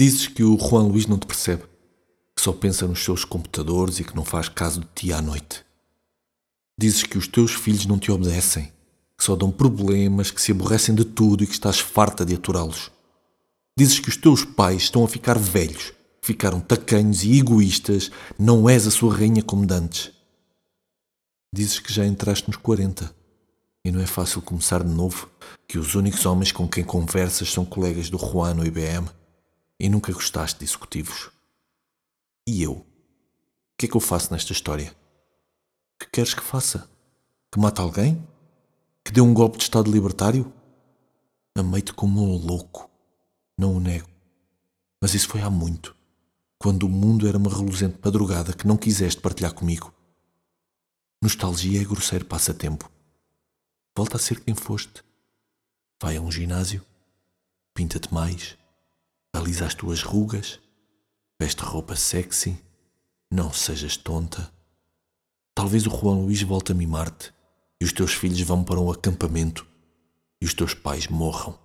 Dizes que o Juan Luís não te percebe, que só pensa nos seus computadores e que não faz caso de ti à noite. Dizes que os teus filhos não te obedecem, que só dão problemas, que se aborrecem de tudo e que estás farta de aturá-los. Dizes que os teus pais estão a ficar velhos, ficaram tacanhos e egoístas, não és a sua rainha como dantes. Dizes que já entraste nos 40 e não é fácil começar de novo, que os únicos homens com quem conversas são colegas do Juan no IBM e nunca gostaste de executivos. E eu? O que é que eu faço nesta história? Que queres que faça? Que mate alguém? Que dê um golpe de Estado libertário? Amei-te como um louco. Não o nego. Mas isso foi há muito. Quando o mundo era uma reluzente madrugada que não quiseste partilhar comigo. Nostalgia é grosseiro passatempo. Volta a ser quem foste. Vai a um ginásio. Pinta-te mais alisa as tuas rugas, veste roupa sexy, não sejas tonta. Talvez o Juan Luís volte a mimar-te e os teus filhos vão para um acampamento e os teus pais morram.